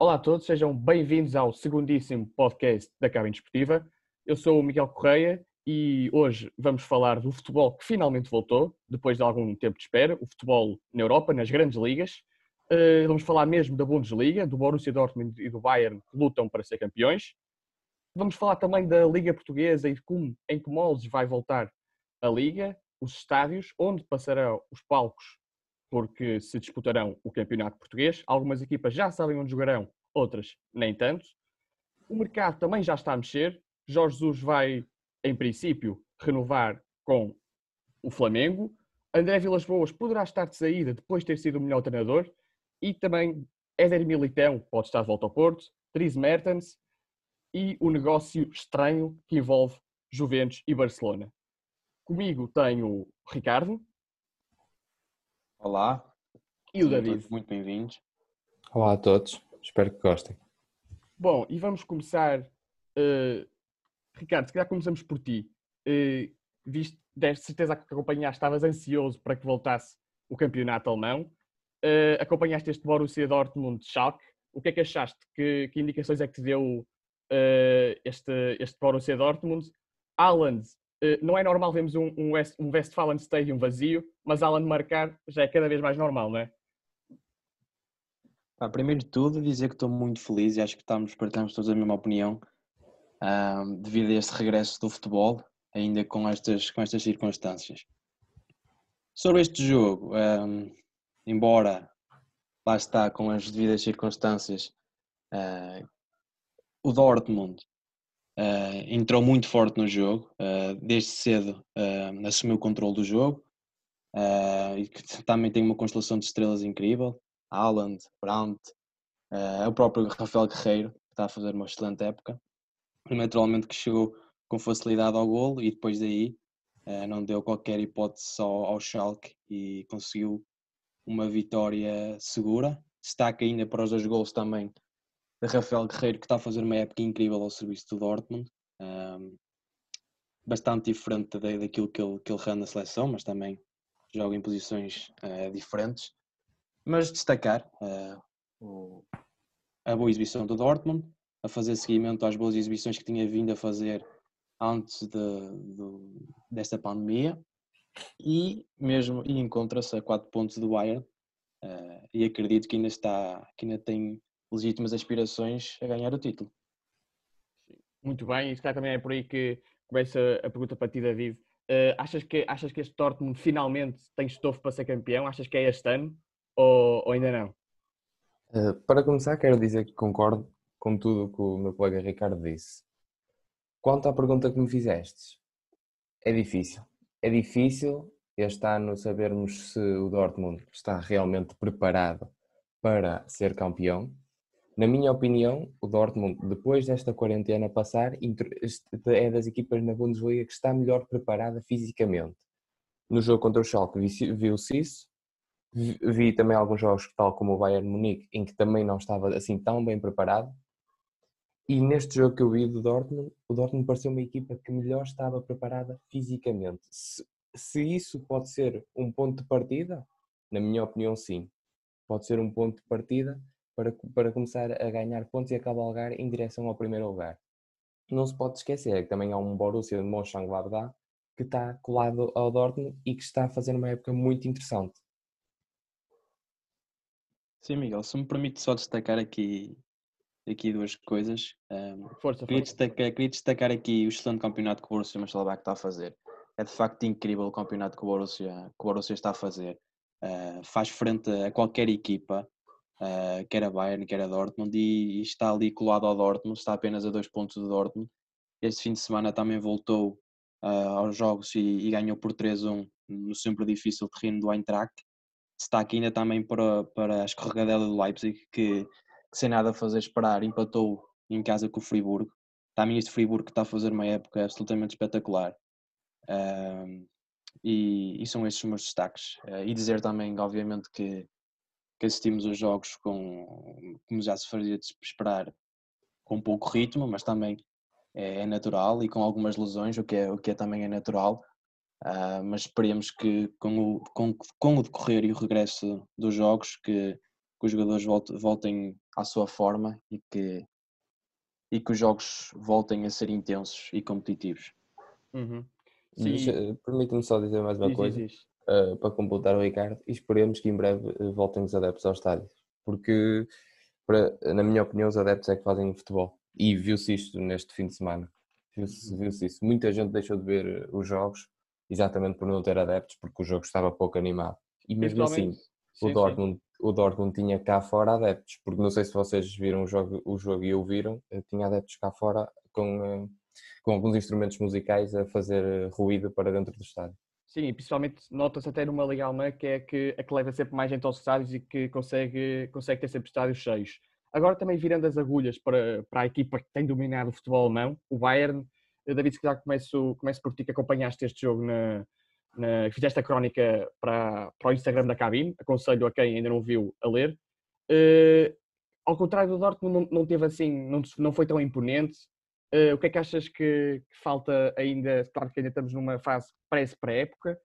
Olá a todos, sejam bem-vindos ao segundíssimo podcast da Cabine Desportiva. Eu sou o Miguel Correia e hoje vamos falar do futebol que finalmente voltou, depois de algum tempo de espera, o futebol na Europa, nas grandes ligas. Uh, vamos falar mesmo da Bundesliga, do Borussia Dortmund e do Bayern que lutam para ser campeões. Vamos falar também da Liga Portuguesa e de como, em que moldes vai voltar a Liga, os estádios, onde passarão os palcos porque se disputarão o campeonato português. Algumas equipas já sabem onde jogarão, outras nem tanto. O mercado também já está a mexer. Jorge Jesus vai, em princípio, renovar com o Flamengo. André Vilas Boas poderá estar de saída depois de ter sido o melhor treinador. E também Éder Militão pode estar de volta ao Porto. Dries Mertens e o negócio estranho que envolve Juventus e Barcelona. Comigo tenho Ricardo. Olá. E o David. Muito bem-vindos. Olá a todos. Espero que gostem. Bom, e vamos começar. Uh, Ricardo, se calhar começamos por ti. Uh, viste, deste certeza que acompanhaste, estavas ansioso para que voltasse o campeonato alemão. Uh, acompanhaste este Borussia Dortmund Schalke. O que é que achaste? Que, que indicações é que te deu uh, este, este Borussia Dortmund? Haaland, não é normal vermos um, um, West, um Westfalen Stadium vazio, mas Haaland marcar já é cada vez mais normal, não é? Primeiro de tudo, dizer que estou muito feliz e acho que estamos, partilhamos todos a mesma opinião devido a este regresso do futebol, ainda com estas, com estas circunstâncias. Sobre este jogo, um, embora lá está com as devidas circunstâncias, uh, o Dortmund uh, entrou muito forte no jogo, uh, desde cedo assumiu o controle do jogo e também tem uma constelação de estrelas incrível. Haaland, Brandt, uh, o próprio Rafael Guerreiro, que está a fazer uma excelente época. Naturalmente que chegou com facilidade ao golo e depois daí uh, não deu qualquer hipótese ao, ao Schalke e conseguiu uma vitória segura. Destaca ainda para os dois gols também de Rafael Guerreiro, que está a fazer uma época incrível ao serviço do Dortmund. Um, bastante diferente daquilo que ele, que ele rende na seleção, mas também joga em posições uh, diferentes. Mas destacar uh, a boa exibição do Dortmund, a fazer seguimento às boas exibições que tinha vindo a fazer antes de, de, desta pandemia e mesmo encontra-se a 4 pontos do Bayern uh, e acredito que ainda está que ainda tem legítimas aspirações a ganhar o título. Muito bem, e se calhar também é por aí que começa a pergunta para ti, David. Uh, achas, que, achas que este Dortmund finalmente tem estofo para ser campeão? Achas que é este ano? ou, ou ainda não? Uh, para começar, quero dizer que concordo com tudo o que o meu colega Ricardo disse. Quanto à pergunta que me fizeste, é difícil. É difícil este ano sabermos se o Dortmund está realmente preparado para ser campeão. Na minha opinião, o Dortmund, depois desta quarentena passar, é das equipas na Bundesliga que está melhor preparada fisicamente. No jogo contra o Schalke viu-se isso, Vi também alguns jogos, tal como o Bayern Munique, em que também não estava assim tão bem preparado. E neste jogo que eu vi do Dortmund, o Dortmund pareceu uma equipa que melhor estava preparada fisicamente. Se, se isso pode ser um ponto de partida, na minha opinião, sim. Pode ser um ponto de partida para, para começar a ganhar pontos e a cavalgar em direção ao primeiro lugar. Não se pode esquecer que também há um Borussia de Mönchengladbach que está colado ao Dortmund e que está a fazer uma época muito interessante. Sim, Miguel, se me permite só destacar aqui, aqui duas coisas. Um, força, queria, força. Destacar, queria destacar aqui o excelente campeonato que o Borussia Mönchengladbach está a fazer. É de facto incrível o campeonato que o Borussia, que o Borussia está a fazer. Uh, faz frente a qualquer equipa, uh, quer a Bayern, quer a Dortmund, e, e, está ali colado ao Dortmund, está apenas a dois pontos do Dortmund. Este fim de semana também voltou uh, aos jogos e, e ganhou por 3-1 no sempre difícil terreno do Eintracht destaque ainda também para, para a escorregadela do Leipzig, que, que, sem nada fazer esperar empatou em casa com o Friburgo. Também este Friburgo que está a fazer uma época absolutamente espetacular. Um, e, e, são estes os meus destaques. Uh, e dizer também, obviamente, que, que assistimos os jogos com, como já se fazia de esperar, com pouco ritmo, mas também é, é natural e com algumas lesões, o que é, o que é também é natural. Uh, mas esperemos que com o, com, com o decorrer e o regresso dos jogos que, que os jogadores voltem à sua forma e que, e que os jogos voltem a ser intensos e competitivos. Uhum. Permite-me só dizer mais uma diz, coisa diz, diz. Uh, para completar o Ricardo e esperemos que em breve eh, voltem os adeptos ao estádio, porque para, na minha opinião os adeptos é que fazem futebol e viu-se isto neste fim de semana. Viu-se viu isso. Muita gente deixou de ver eh, os jogos exatamente por não ter adeptos, porque o jogo estava pouco animado. E mesmo assim, sim, o, Dortmund, sim. o Dortmund tinha cá fora adeptos, porque não sei se vocês viram o jogo, o jogo e ouviram, tinha adeptos cá fora com, com alguns instrumentos musicais a fazer ruído para dentro do estádio. Sim, principalmente nota-se até numa Liga Alemã que é que a que leva sempre mais gente aos estádios e que consegue, consegue ter sempre estádios cheios. Agora também virando as agulhas para, para a equipa que tem dominado o futebol alemão, o Bayern. David, se calhar começo, começo por ti que acompanhaste este jogo, na, na, fizeste a crónica para, para o Instagram da cabine, aconselho a quem ainda não viu a ler. Uh, ao contrário do Dortmund, não, não teve assim, não, não foi tão imponente. Uh, o que é que achas que, que, falta ainda? Claro que ainda estamos numa fase pré-época.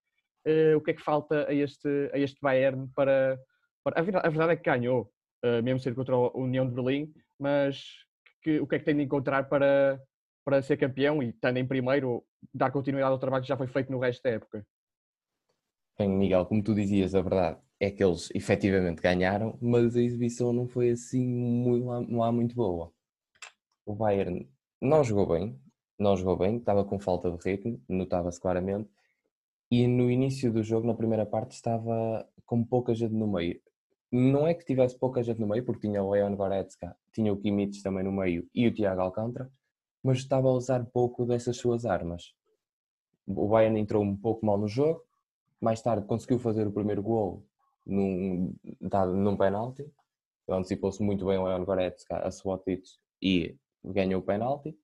Uh, o que é que falta a este, a este Bayern para, para. A verdade, a verdade é que ganhou, uh, mesmo ser contra a União de Berlim, mas que, o que é que tem de encontrar para, para ser campeão e, estando em primeiro, dar continuidade ao trabalho que já foi feito no resto da época? Bem, Miguel, como tu dizias, a verdade é que eles efetivamente ganharam, mas a exibição não foi assim muito, não há muito boa. O Bayern não jogou bem, não jogou bem, estava com falta de ritmo, notava-se claramente, e no início do jogo, na primeira parte, estava com pouca gente no meio não é que tivesse pouca gente no meio, porque tinha o Leon Goretzka, tinha o Kimmich também no meio e o Tiago Alcântara, mas estava a usar pouco dessas suas armas. O Bayern entrou um pouco mal no jogo, mais tarde conseguiu fazer o primeiro gol num, dado num penalti, antecipou-se muito bem o Leon Goretzka a Subotic e ganhou o penalti.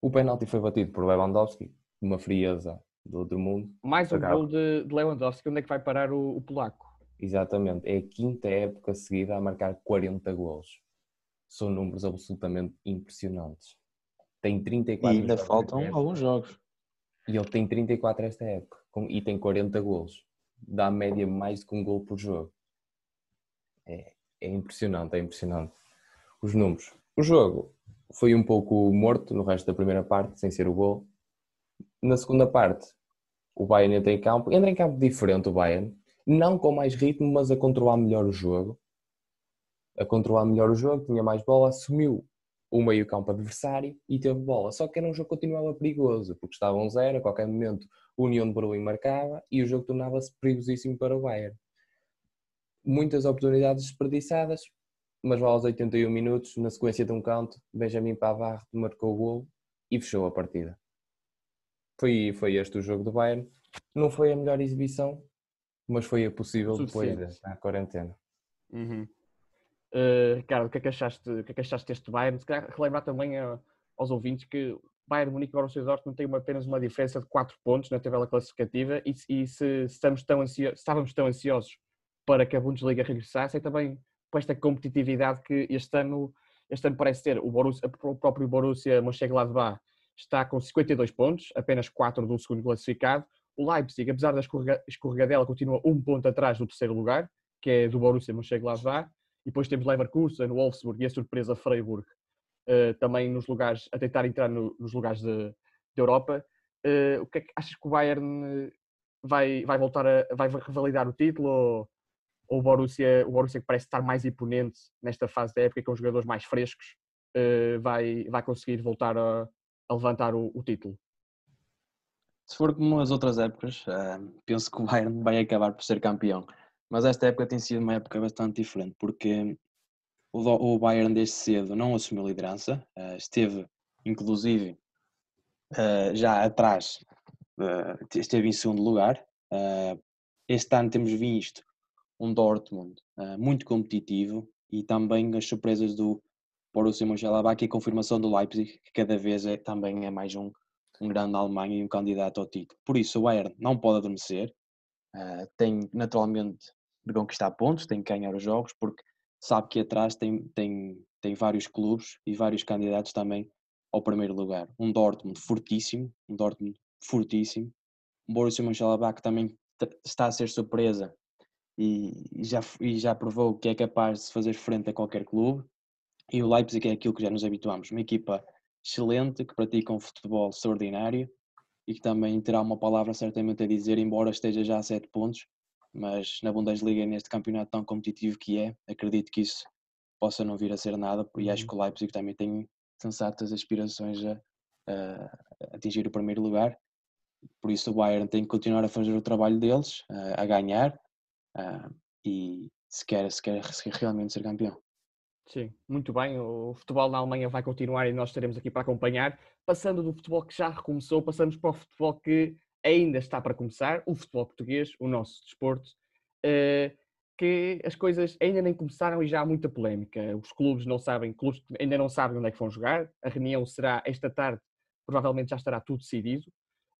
O penalti foi batido por Lewandowski, uma frieza do outro mundo. Mais um gol de, de Lewandowski, onde é que vai parar o, o polaco? Exatamente, é a quinta época seguida a marcar 40 golos. São números absolutamente impressionantes. Tem 34 E ainda faltam alguns jogos. E ele tem 34 esta época e tem 40 golos. Dá a média mais de um gol por jogo. É, é impressionante, é impressionante. Os números. O jogo foi um pouco morto no resto da primeira parte, sem ser o gol. Na segunda parte, o Bayern entra em campo. Entra em campo diferente o Bayern não com mais ritmo, mas a controlar melhor o jogo. A controlar melhor o jogo, tinha mais bola, assumiu o meio-campo adversário e teve bola. Só que era um jogo que continuava perigoso, porque estava um zero, a qualquer momento o União de Berlim marcava e o jogo tornava-se perigosíssimo para o Bayern. Muitas oportunidades desperdiçadas, mas aos 81 minutos, na sequência de um canto, Benjamin Pavard marcou o gol e fechou a partida. Foi, foi este o jogo do Bayern. Não foi a melhor exibição, mas foi possível depois da quarentena. Uhum. Uh, Ricardo, o que, é que achaste, o que é que achaste deste Bayern? Se calhar relembrar também a, aos ouvintes que Bayern Munique e Borussia Dortmund têm uma, apenas uma diferença de 4 pontos na tabela classificativa e, e se, estamos tão estávamos tão ansiosos para que a Bundesliga regressasse é também com esta competitividade que este ano, este ano parece ter. O, Borussia, o próprio Borussia Mönchengladbach está com 52 pontos, apenas 4 do segundo classificado. O Leipzig, apesar da escorregadela, continua um ponto atrás do terceiro lugar, que é do Borussia Mönchengladbach. E depois temos Leverkusen, Wolfsburg e a surpresa Freiburg, uh, também nos lugares, a tentar entrar no, nos lugares de, Europa. Uh, o que é que achas que o Bayern vai, vai voltar a vai revalidar o título ou, ou o, Borussia, o Borussia que parece estar mais imponente nesta fase da época com os jogadores mais frescos uh, vai, vai conseguir voltar a, a levantar o, o título? Se for como as outras épocas, uh, penso que o Bayern vai acabar por ser campeão. Mas esta época tem sido uma época bastante diferente, porque o, Bayern desde cedo não assumiu liderança, uh, esteve inclusive já atrás, esteve em segundo lugar. este ano temos visto um Dortmund muito competitivo e também as surpresas do Borussia Mönchengladbach e a confirmação do Leipzig, que cada vez é, também é mais um um grande Alemanha e um candidato ao título. Por isso, o Bayern não pode adormecer, uh, tem naturalmente de conquistar pontos, tem que ganhar os jogos, porque sabe que atrás tem, tem, tem vários clubes e vários candidatos também ao primeiro lugar. Um Dortmund fortíssimo, um Dortmund fortíssimo, um Borussia Mönchengladbach também está a ser surpresa e, já, e já provou que é capaz de fazer frente a qualquer clube. E o Leipzig é aquilo que já nos habituamos, uma equipa excelente, que pratica um futebol extraordinário e que também terá uma palavra certamente a dizer, embora esteja já a sete pontos, mas na Bundesliga, neste campeonato tão competitivo que é, acredito que isso possa não vir a ser nada, e acho uhum. que o Leipzig também tem sensatas aspirações a, a atingir o primeiro lugar. Por isso o Bayern tem que continuar a fazer o trabalho deles, a ganhar, e se quer, se quer realmente ser campeão. Sim, muito bem. O futebol na Alemanha vai continuar e nós estaremos aqui para acompanhar. Passando do futebol que já recomeçou, passamos para o futebol que ainda está para começar, o futebol português, o nosso desporto, eh, que as coisas ainda nem começaram e já há muita polémica. Os clubes não sabem, clubes ainda não sabem onde é que vão jogar. A reunião será esta tarde, provavelmente já estará tudo decidido.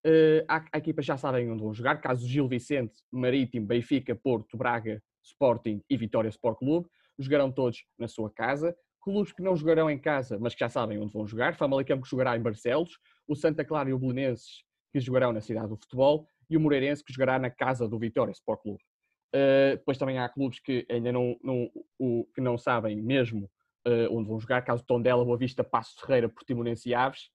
Uh, há, há equipas já sabem onde vão jogar, caso Gil Vicente, Marítimo, Benfica, Porto, Braga, Sporting e Vitória Sport Clube, jogarão todos na sua casa. Clubes que não jogarão em casa, mas que já sabem onde vão jogar, Famalicão que jogará em Barcelos, o Santa Clara e o Belenenses que jogarão na cidade do futebol e o Moreirense que jogará na casa do Vitória Sport Clube. Uh, depois também há clubes que ainda não, não, o, que não sabem mesmo uh, onde vão jogar, caso Tondela, Boa Vista, Passo Ferreira, Portimonense e Aves.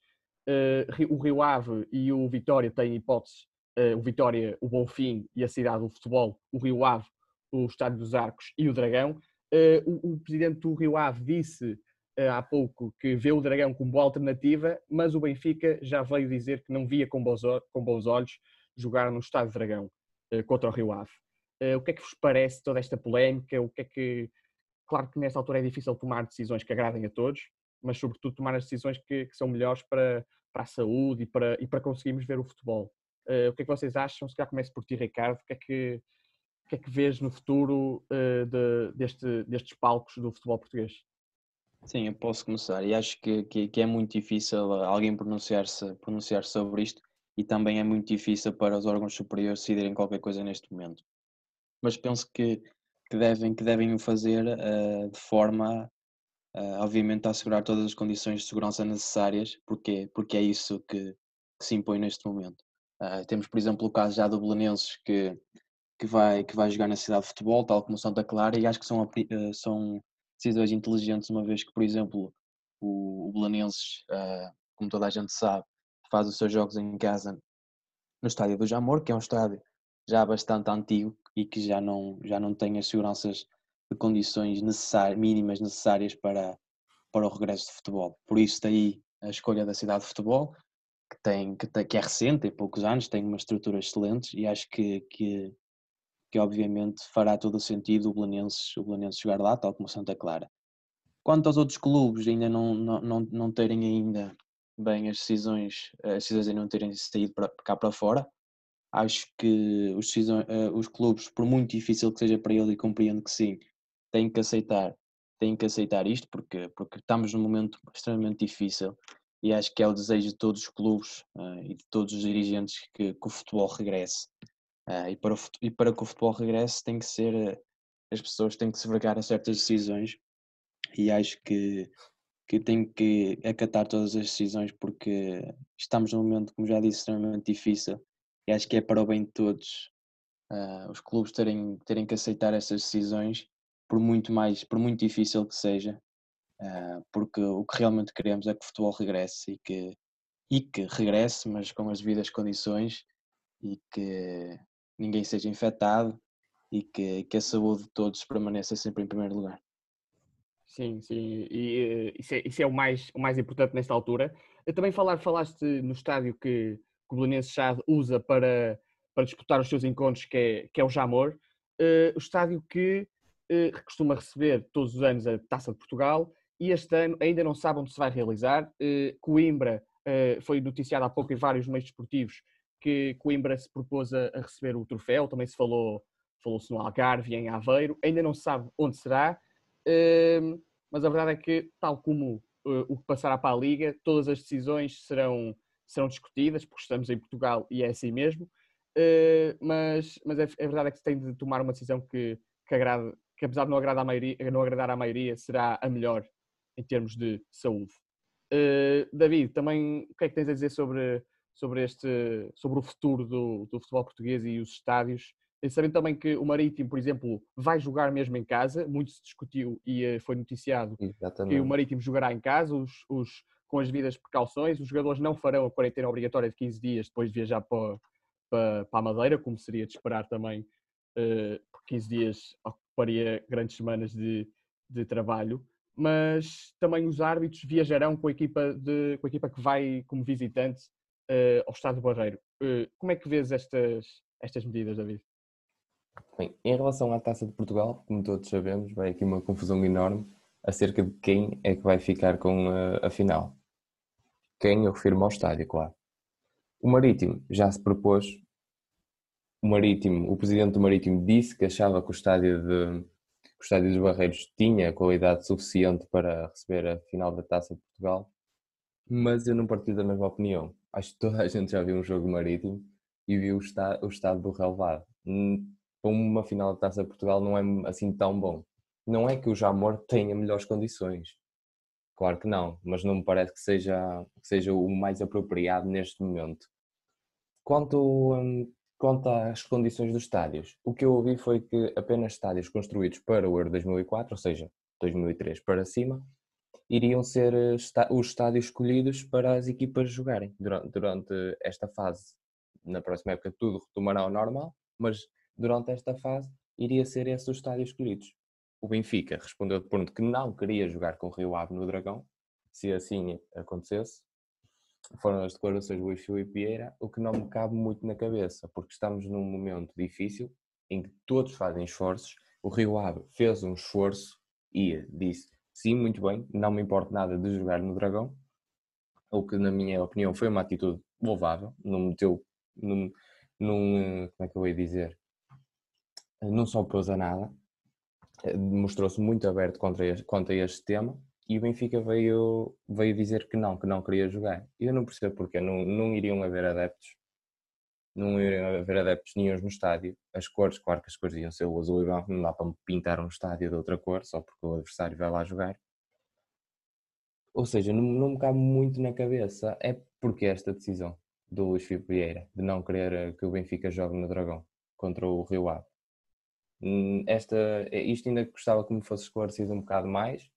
Uh, o Rio Ave e o Vitória têm hipóteses, o Vitória, o Bonfim e a cidade do futebol, o Rio Ave, o Estádio dos Arcos e o Dragão. O, o, presidente do Rio Ave disse há pouco que vê o Dragão como boa alternativa, mas o Benfica já veio dizer que não via com bons, olhos jogar no Estádio Dragão contra o Rio Ave. O que é que vos parece toda esta polémica? O que é que. Claro que nesta altura é difícil tomar decisões que agradem a todos, mas sobretudo tomar as decisões que, que são melhores para, para a saúde e para, e para conseguirmos ver o futebol. Uh, o que é que vocês acham? Se calhar começo por ti, Ricardo. O que é que, o que, é que vês no futuro uh, de, deste, destes palcos do futebol português? Sim, eu posso começar. E acho que, que, que é muito difícil alguém pronunciar-se pronunciar sobre isto e também é muito difícil para os órgãos superiores decidirem qualquer coisa neste momento mas penso que, que devem, que devem o fazer uh, de forma, uh, obviamente, a assegurar todas as condições de segurança necessárias, porque, porque é isso que, que se impõe neste momento. Uh, temos, por exemplo, o caso já do Belenenses, que, que, vai, que vai jogar na cidade de futebol, tal como Santa Clara, e acho que são, são decisões inteligentes, uma vez que, por exemplo, o, o Belenenses, como toda a gente sabe, faz os seus jogos em casa no estádio do Jamor, que é um estádio já bastante antigo e que já não, já não tem as seguranças condições necessárias, mínimas necessárias para, para o regresso de futebol. Por isso daí a escolha da cidade de futebol, que, tem, que, tem, que é recente, tem poucos anos, tem uma estrutura excelente e acho que, que, que obviamente fará todo o sentido o Belenenses, o Belenenses jogar lá, tal como Santa Clara. Quanto aos outros clubes ainda não, não, não, não terem ainda bem as decisões, as decisões ainda não terem saído para, cá para fora, Acho que os, eh, os clubes, por muito difícil que seja para ele, e compreendo que sim, têm que aceitar, têm que aceitar isto, porque, porque estamos num momento extremamente difícil e acho que é o desejo de todos os clubes uh, e de todos os dirigentes que, que o futebol regresse. Uh, e, para o, e para que o futebol regresse tem que ser, uh, as pessoas têm que se vergar a certas decisões e acho que, que tem que acatar todas as decisões porque estamos num momento, como já disse, extremamente difícil e acho que é para o bem de todos os clubes terem, terem que aceitar essas decisões, por muito mais, por muito difícil que seja, uh, porque o que realmente queremos é que o futebol regresse e que, e que regresse, mas com as devidas condições e que ninguém seja infectado e que, que a saúde de todos permaneça sempre em primeiro lugar. Sim, sim, e uh, isso, é, isso é o mais, o mais importante nesta altura. Eu também falar, falaste no estádio que que o Belenenses já usa para, para disputar os seus encontros, que é, que é o Jamor, uh, o estádio que costuma receber todos os anos a Taça de Portugal e este ano ainda não sabe onde se vai realizar. Uh, Coimbra foi noticiado há pouco em vários meios desportivos que Coimbra se propôs a, a receber o troféu, também se falou falou-se no Algarve, em Aveiro, ainda não se sabe onde será, ehm, mas a verdade é que, tal como o que passará para a Liga, todas as decisões serão serão discutidas, porque estamos em Portugal e é assim mesmo, mas, mas é, é, verdade é que se tem de tomar uma decisão que, que, agrade, que apesar de não agradar, à maioria, não agradar à maioria, será a melhor em termos de saúde. Uh, David, também o que é que tens a dizer sobre, sobre, este, sobre o futuro do, do futebol português e os estádios sabendo também que o Marítimo, por exemplo, vai jogar mesmo em casa, muito se discutiu e foi noticiado Exatamente. que o Marítimo jogará em casa, os, os, com as devidas precauções, os jogadores não farão a quarentena obrigatória de 15 dias depois de viajar para, para, para a Madeira, como seria de esperar também, uh, por 15 dias ocuparia grandes semanas de, de trabalho mas também os árbitros viajarão com a equipa, de, com a equipa que vai como visitante uh, ao Estado do Barreiro. Uh, como é que vês estas, estas medidas, David? Bem, em relação à Taça de Portugal, como todos sabemos, vai aqui uma confusão enorme acerca de quem é que vai ficar com a, a final. Quem eu refiro ao estádio, claro. O Marítimo já se propôs. O Marítimo, o presidente do Marítimo disse que achava que o estádio de, o Estádio dos Barreiros tinha qualidade suficiente para receber a final da Taça de Portugal, mas eu não partilho da mesma opinião. Acho que toda a gente já viu um jogo marítimo e viu o, está, o estado do relevado. Para uma final da Taça de Portugal não é assim tão bom. Não é que o Jamor tenha melhores condições. Claro que não, mas não me parece que seja, que seja o mais apropriado neste momento. Quanto, hum, Quanto às condições dos estádios, o que eu ouvi foi que apenas estádios construídos para o Euro 2004, ou seja, 2003 para cima, iriam ser eh, os estádios escolhidos para as equipas jogarem durante, esta fase. Na próxima época tudo retomará ao normal, mas durante esta fase iria ser esses os estádios escolhidos. O Benfica respondeu de pronto que não queria jogar com o Rio Ave no Dragão, se assim acontecesse, foram as declarações do Luís Filipe Vieira, o que não me cabe muito na cabeça, porque estamos num momento difícil em que todos fazem esforços. O Rio Ave fez um esforço e disse: sim, muito bem, não me importa nada de jogar no Dragão, o que, na minha opinião, foi uma atitude louvável. Não meteu, num, como é que eu ia dizer? Não só pôs a nada, mostrou-se muito aberto contra este, contra este tema e o Benfica veio, veio dizer que não, que não queria jogar. Eu não percebo porque não, não iriam haver adeptos, não iriam haver adeptos nenhum no estádio. As cores, claro que as cores iam ser o azul e branco, não dá para pintar um estádio de outra cor só porque o adversário vai lá jogar. Ou seja, não, não me cabe muito na cabeça é porque esta decisão do Luís Filipe Vieira de não querer que o Benfica jogue no Dragão contra o Rio Ave. Hum, esta, isto ainda gostava que me fosse esclarecido um bocado mais,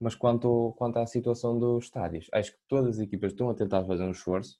mas quanto, quanto à situação dos estádios, acho que todas as equipas estão a tentar fazer um esforço.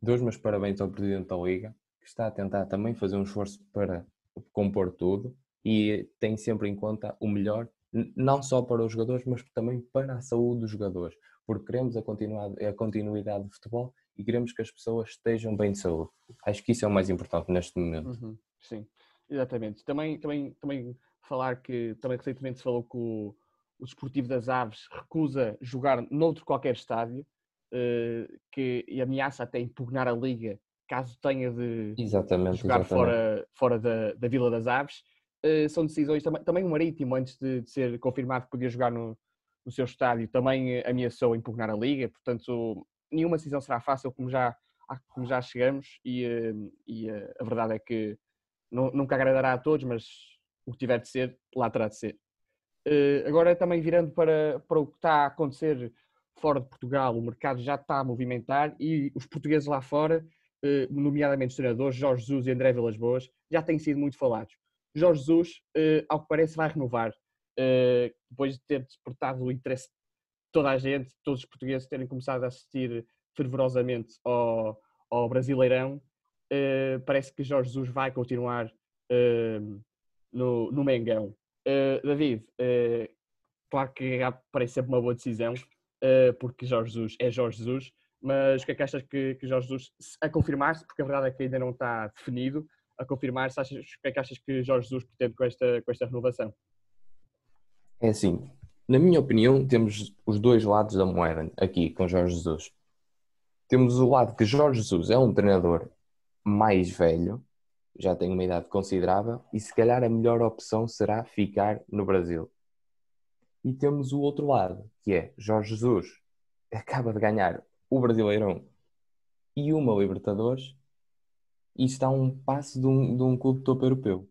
Dois meus parabéns ao Presidente da Liga, que está a tentar também fazer um esforço para compor tudo e tem sempre em conta o melhor, não só para os jogadores, mas também para a saúde dos jogadores, porque queremos a, a continuidade do futebol e queremos que as pessoas estejam bem de saúde. Acho que isso é o mais importante neste momento. Uhum, sim, exatamente. Também, também, também falar que também recentemente se falou que o o Desportivo das Aves recusa jogar noutro qualquer estádio uh, que, e ameaça até impugnar a Liga caso tenha de exatamente, jogar exatamente. fora, fora da, da Vila das Aves. Uh, são decisões também, também o Marítimo, antes de, de, ser confirmado que podia jogar no, no seu estádio, também ameaçou impugnar a Liga, portanto, nenhuma decisão será fácil, como já, como já chegamos, e, e a verdade é que não, nunca agradará a todos, mas o que tiver de ser, lá terá de ser. Eh, agora também virando para, para o que está a acontecer fora de Portugal, o mercado já está a movimentar e os portugueses lá fora, eh, nomeadamente os treinadores Jorge Jesus e André Vilas Boas, já têm sido muito falados. Jorge Jesus, eh, ao que parece, vai renovar, depois de ter despertado o interesse de toda a gente, todos os portugueses terem começado a assistir fervorosamente ao, ao Brasileirão, parece que Jorge Jesus vai continuar no, no Mengão. Uh, David, uh, claro que parece sempre uma boa decisão, uh, porque Jorge Jesus é Jorge Jesus, mas o que é que achas que, que Jorge Jesus, a confirmar-se, porque a verdade é que ainda não está definido, a confirmar-se, o que é que achas que Jorge Jesus pretende com esta, com esta renovação? É assim, na minha opinião, temos os dois lados da moeda aqui com Jorge Jesus. Temos o lado que Jorge Jesus é um treinador mais velho, já tem uma idade considerável e se calhar a melhor opção será ficar no Brasil. E temos o outro lado, que é Jorge Jesus acaba de ganhar o Brasileirão e uma Libertadores e está a um passo de um, de um clube topo europeu.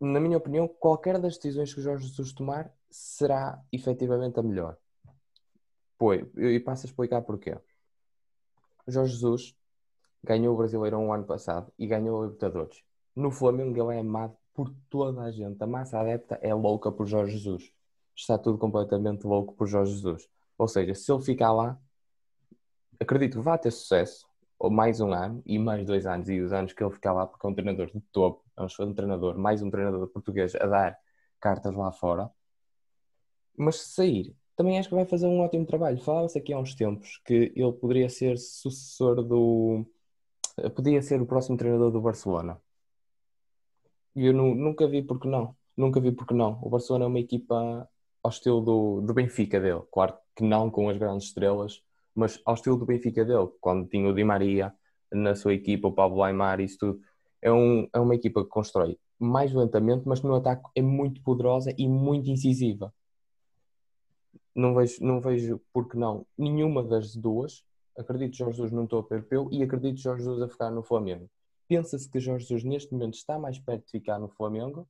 Na minha opinião, qualquer das decisões que o Jorge Jesus tomar será efetivamente a melhor. Pois, e passo a explicar porquê. Jorge Jesus ganhou o Brasileirão o ano passado e ganhou a Libertadores. No Flamengo ele é amado por toda a gente. A massa adepta é louca por Jorge Jesus. Está tudo completamente louco por Jorge Jesus. Ou seja, se ele ficar lá, acredito que vai ter sucesso, ou mais um ano, e mais dois anos, e os anos que ele ficar lá, porque é um treinador de topo, é um treinador, mais um treinador português a dar cartas lá fora. Mas se sair, também acho que vai fazer um ótimo trabalho. Falava-se aqui há uns tempos que ele poderia ser sucessor do. Podia ser o próximo treinador do Barcelona. E eu nunca vi porque não. Nunca vi porque não. O Barcelona é uma equipa ao estilo do, do Benfica dele. Claro que não com as grandes estrelas, mas ao estilo do Benfica dele, quando tinha o Di Maria na sua equipa, o Pablo Aymar, isso tudo. É, um, é uma equipa que constrói mais lentamente, mas no ataque é muito poderosa e muito incisiva. Não vejo, não vejo porque não nenhuma das duas. Acredito que Jorge Jesus estou a perpeu e acredito Jorge Jesus a ficar no Flamengo. Pensa-se que Jorge Jesus neste momento está mais perto de ficar no Flamengo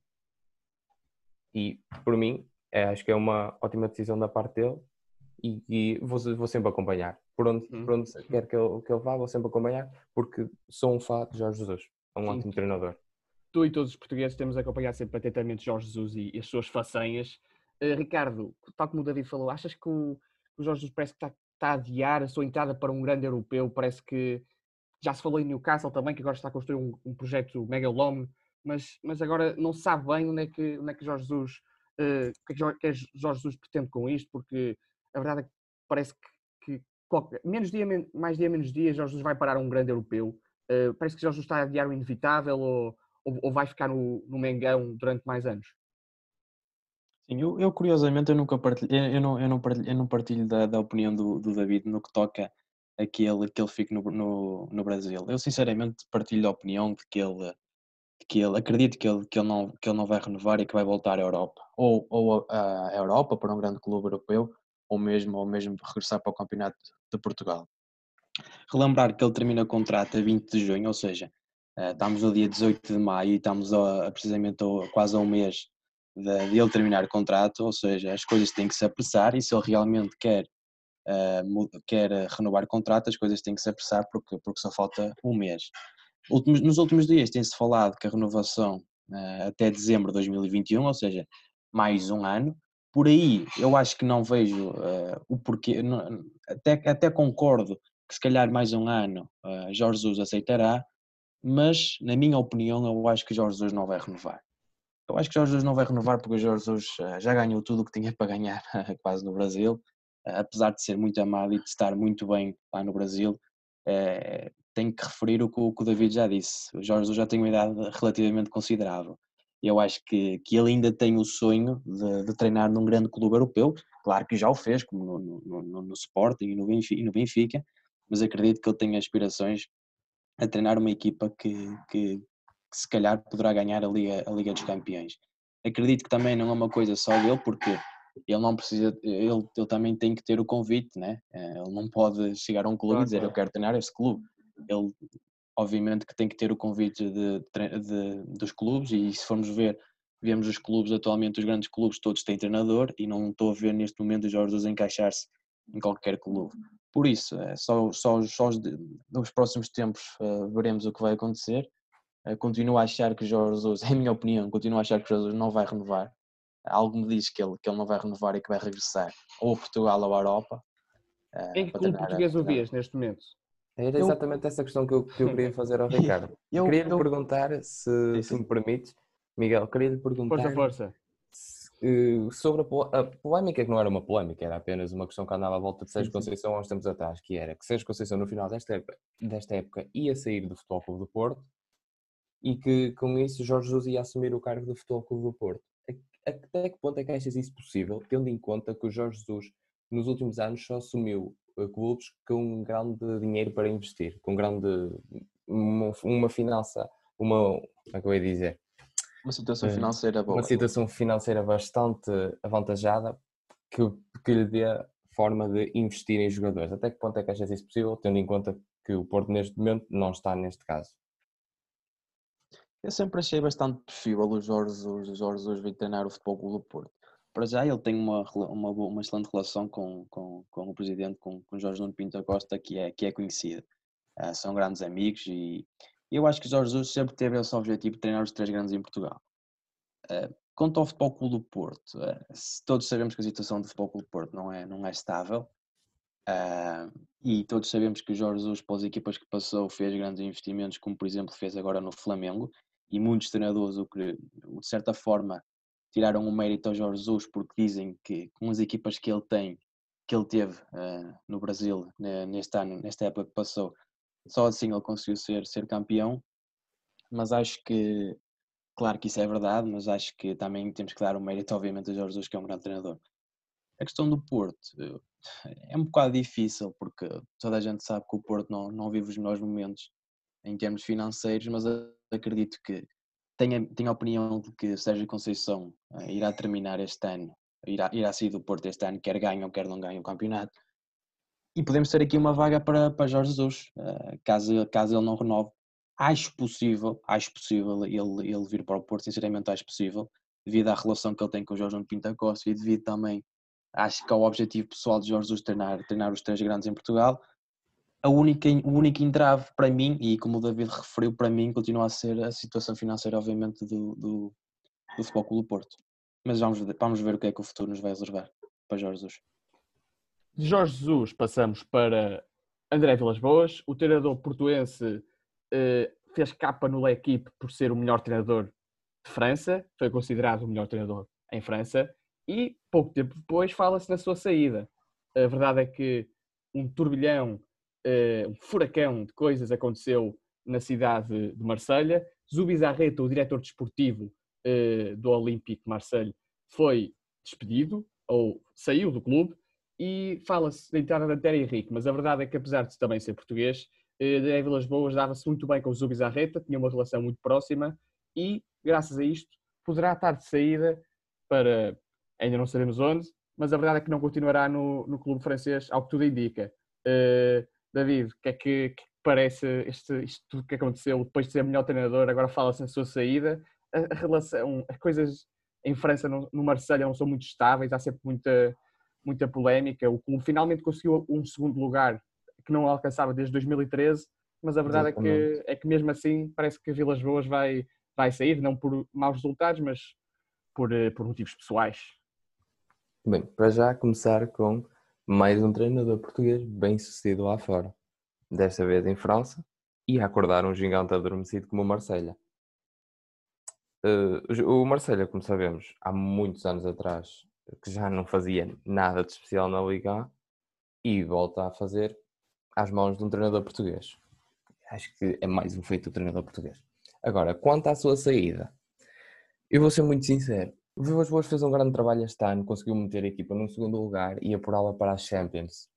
e, por mim, é, acho que é uma ótima decisão da parte dele e, e vou, vou, sempre acompanhar. Por onde, hum. por onde quer que ele, que ele vá, vou sempre acompanhar porque sou um fã de Jorge Jesus. É um Sim. ótimo treinador. Tu e todos os portugueses temos acompanhado sempre atentamente Jorge Jesus e, e as suas façanhas. Uh, Ricardo, tal como o David falou, achas que o, o Jorge Jesus parece que está, está a adiar a sua entrada para um grande europeu? Parece que já se falou em Newcastle também, que agora está a construir um, um projeto megalómano, mas, mas agora não se sabe bem onde é que, onde é que Jorge Jesus, uh, o que é que é Jorge Jesus pretende com isto, porque a verdade é que parece que, que qualquer, menos dia, mais dia, menos dia, Jorge Jesus vai parar um grande europeu. Uh, parece que Jorge Jesus está a adiar o inevitável ou, ou, ou vai ficar no, no Mengão durante mais anos? Sim, eu, eu, curiosamente eu nunca partilho, eu, eu não, eu não partilho, eu não partilho da, da opinião do, do, David no que toca a que ele, que ele fique no, no, no, Brasil. Eu sinceramente partilho da opinião de que ele, de que ele acredito que ele, que, ele não, que ele não vai renovar e que vai voltar à Europa. Ou, ou à Europa para um grande clube europeu, ou mesmo, ou mesmo regressar para o Campeonato de Portugal. Relembrar que ele termina o contrato a 20 de junho, ou seja, eh, estamos no dia 18 de maio e estamos a, precisamente a, quase a um mês de, de, ele terminar o contrato, ou seja, as coisas têm que se apressar e se ele realmente quer, uh, quer renovar o contrato, as coisas têm que se apressar porque, porque só falta um mês. Últimos, nos últimos dias tem-se falado que a renovação uh, até dezembro de 2021, ou seja, mais um ano. Por aí eu acho que não vejo uh, o porquê, não, até, até concordo que se calhar mais um ano Jorge Jesus aceitará, mas na minha opinião eu acho que Jorge Jesus não vai renovar. Eu acho que Jorge Jesus não vai renovar porque o Jorge Jesus eh, já ganhou tudo o que tinha para ganhar quase no Brasil, eh, apesar de ser muito amado e de estar muito bem lá no Brasil, é, tenho que referir o que, o que o David já disse. O Jorge Jesus já tem uma idade relativamente considerável. Eu acho que, que ele ainda tem o sonho de, de treinar num grande clube europeu, claro que já o fez, como no, no, no, no Sporting e no Benfica, e no Benfica, mas acredito que ele tem aspirações a treinar uma equipa que, que, que, se calhar poderá ganhar a Liga, a Liga dos Campeões. Acredito que também não é uma coisa só dele, porque ele não precisa, ele, ele também tem que ter o convite, né? Eh, ele não pode chegar a um clube claro, e dizer eu quero treinar este clube. Ele, obviamente, que tem que ter o convite de, de, dos clubes e se formos ver, vemos os clubes atualmente, os grandes clubes todos têm treinador e não estou a ver neste momento os Jorge encaixar-se em qualquer clube. Por isso, é só, só, só nos próximos tempos uh, veremos o que vai acontecer. Uh, continuo a achar que Jorge Jesus, em minha opinião, continuo a achar que Jorge Jesus não vai renovar. Algo me diz que ele, que ele não vai renovar e que vai regressar ou a Portugal ou à Europa. Uh, em que clube português o vias neste momento? Era exatamente eu... essa questão que eu, que eu queria fazer ao Ricardo. eu, queria lhe eu... perguntar, se, se me permites, Miguel, queria lhe perguntar. Força, força. Eh, sobre a, a, polémica, que não era uma polémica, era apenas uma questão que andava à volta de Sérgio Conceição há uns tempos atrás, que era que Sérgio Conceição no final desta época, desta época ia sair do Futebol Clube do Porto e que com isso Jorge Jesus ia assumir o cargo do Futebol Clube do Porto. Até que ponto é que achas isso possível, tendo em conta que o Jorge Jesus nos últimos anos só assumiu eh, clubes com grande dinheiro para investir, com grande uma, uma finança, uma, como é que eu ia dizer? Uma situação financeira boa. Uma situação financeira bastante avantajada que, que lhe dê forma de investir em jogadores. Até que ponto é que achas isso possível, tendo em conta que o Porto neste momento não está neste caso? Eu sempre achei bastante possível o Jorge o Jorge Jesus vir treinar o Futebol Clube do Porto. Para já ele tem uma, uma, uma excelente relação com, com, com o presidente, com, com Jorge Nuno Pinto Costa, que é, que é conhecido. uh, são grandes amigos e eu acho que Jorge Jesus sempre teve esse objetivo de treinar os três grandes em Portugal. Uh, quanto ao Futebol Clube do Porto, uh, todos sabemos que a situação do Futebol Clube do Porto não é, não é estável e todos sabemos que o Jorge Jesus, pelas equipas que passou, fez grandes investimentos, como por exemplo fez agora no Flamengo, e muitos treinadores, o que de certa forma tiraram o mérito ao Jorge Jesus porque dizem que com as equipas que ele tem, que ele teve uh, no Brasil neste ano, nesta época que passou, só assim ele conseguiu ser, ser campeão. Mas acho que, claro que isso é verdade, mas acho que também temos que dar o mérito, obviamente, a Jorge Jesus, que é um grande treinador. A questão do Porto é um bocado difícil, porque toda a gente sabe que o Porto não, não vive os melhores momentos em termos financeiros, mas acredito que tenho, tenho a opinião de que Sérgio Conceição uh, irá terminar este ano, irá, irá sair do Porto este ano, quer ganhe ou quer não ganhe o campeonato. E podemos ter aqui uma vaga para, para Jorge Jesus, uh, caso, caso ele não renove. Acho possível, acho possível ele, ele vir para o Porto, sinceramente acho possível, devido à relação que ele tem com o Jorge Pinta Costa e devido também, acho que ao objetivo pessoal de Jorge Jesus treinar, treinar os três grandes em Portugal a única, o único entrave para mim, e como o David referiu, para mim continua a ser a situação financeira, obviamente, do, do, do Futebol Clube do Porto. Mas vamos vamos ver o que é que o futuro nos vai reservar para Jorge Jesus. De Jorge Jesus passamos para André Vilas Boas. O treinador portuense eh, fez capa no L'Equipe por ser o melhor treinador de França, foi considerado o melhor treinador em França, e pouco tempo depois fala-se na sua saída. A verdade é que um turbilhão um furacão de coisas aconteceu na cidade de Marselha. Zubizarreta, o diretor desportivo uh, do Olympique de Marselha, foi despedido ou saiu do clube e fala-se da entrada da Terry Henrique, mas a verdade é que apesar de também ser português, uh, de Vilas Boas dava-se muito bem com o Zubizarreta, tinha uma relação muito próxima e, graças a isto, poderá estar de saída para, ainda não sabemos onde, mas a verdade é que não continuará no, no clube francês, ao que tudo indica. Uh, David, o que é que, que parece este, isto tudo que aconteceu depois de ser melhor treinador, agora fala-se na sua saída, a, a, relação, as coisas em França, no, no Marselha não são muito estáveis, há sempre muita, muita polémica, o clube finalmente conseguiu um segundo lugar que não alcançava desde 2013, mas a verdade é que, é que mesmo assim parece que Vilas Boas vai, vai sair, não por maus resultados, mas por, eh, por motivos pessoais. Bem, para já começar com mais um treinador português bem sucedido lá fora, desta vez em França, e a acordar um gigante adormecido como o Marselha. Uh, o Marselha, como sabemos, há muitos anos atrás, que já não fazia nada de especial na Liga e volta a fazer às mãos de um treinador português. Acho que é mais um feito do treinador português. Agora, quanto à sua saída, eu vou ser muito sincero, o Vilas Boas fez um grande trabalho este ano, conseguiu meter a equipa num segundo lugar e apurá-la para as Champions.